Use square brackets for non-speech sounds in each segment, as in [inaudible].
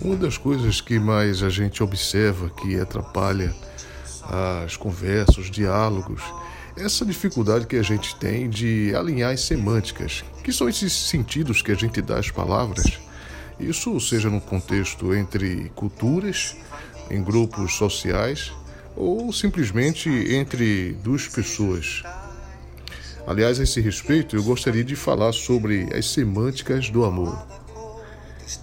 Uma das coisas que mais a gente observa que atrapalha as conversas, os diálogos, é essa dificuldade que a gente tem de alinhar as semânticas, que são esses sentidos que a gente dá às palavras. Isso seja no contexto entre culturas, em grupos sociais ou simplesmente entre duas pessoas. Aliás, a esse respeito, eu gostaria de falar sobre as semânticas do amor.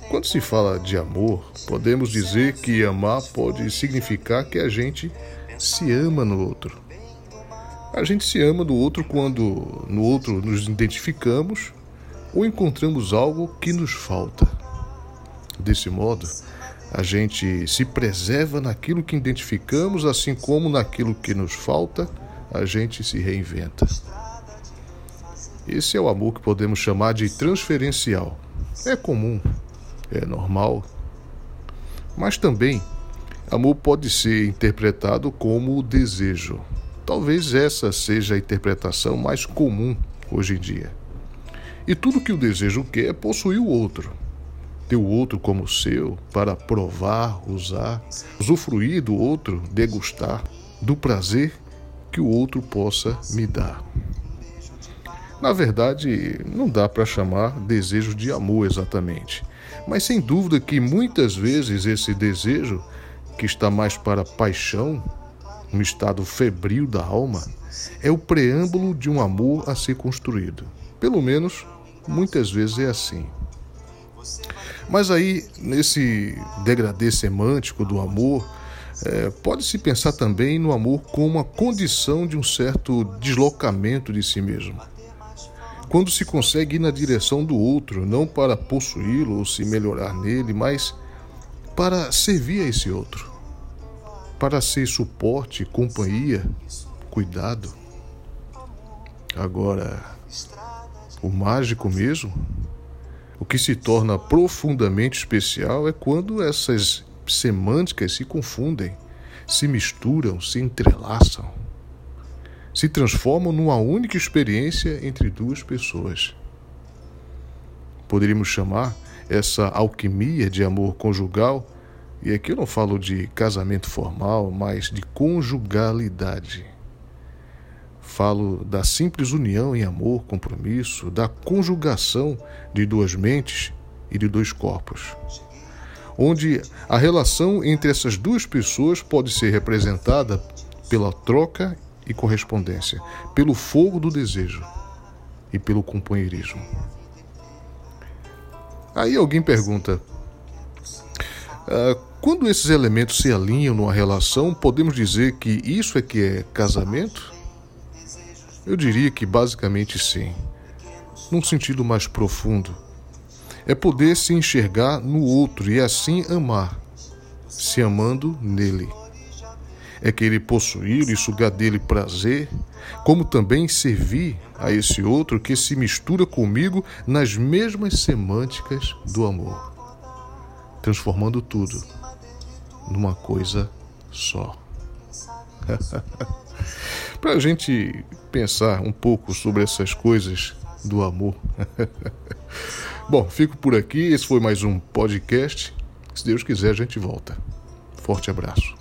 Quando se fala de amor, podemos dizer que amar pode significar que a gente se ama no outro. A gente se ama no outro quando no outro nos identificamos ou encontramos algo que nos falta. Desse modo, a gente se preserva naquilo que identificamos, assim como naquilo que nos falta, a gente se reinventa. Esse é o amor que podemos chamar de transferencial. É comum, é normal. Mas também, amor pode ser interpretado como desejo. Talvez essa seja a interpretação mais comum hoje em dia. E tudo que o desejo quer é possuir o outro. Ter o outro como seu para provar, usar, usufruir do outro, degustar do prazer que o outro possa me dar. Na verdade, não dá para chamar desejo de amor exatamente, mas sem dúvida que muitas vezes esse desejo, que está mais para paixão, um estado febril da alma, é o preâmbulo de um amor a ser construído. Pelo menos, muitas vezes é assim. Mas aí, nesse degradê semântico do amor, é, pode-se pensar também no amor como uma condição de um certo deslocamento de si mesmo quando se consegue ir na direção do outro, não para possuí-lo ou se melhorar nele, mas para servir a esse outro, para ser suporte, companhia, cuidado. Agora, o mágico mesmo, o que se torna profundamente especial é quando essas semânticas se confundem, se misturam, se entrelaçam se transformam numa única experiência entre duas pessoas. Poderíamos chamar essa alquimia de amor conjugal, e aqui eu não falo de casamento formal, mas de conjugalidade. Falo da simples união em amor, compromisso, da conjugação de duas mentes e de dois corpos, onde a relação entre essas duas pessoas pode ser representada pela troca e correspondência, pelo fogo do desejo e pelo companheirismo. Aí alguém pergunta: ah, quando esses elementos se alinham numa relação, podemos dizer que isso é que é casamento? Eu diria que basicamente sim, num sentido mais profundo. É poder se enxergar no outro e assim amar, se amando nele é querer possuir e sugar dele prazer, como também servir a esse outro que se mistura comigo nas mesmas semânticas do amor, transformando tudo numa coisa só. [laughs] Para a gente pensar um pouco sobre essas coisas do amor. [laughs] Bom, fico por aqui. Esse foi mais um podcast. Se Deus quiser, a gente volta. Forte abraço.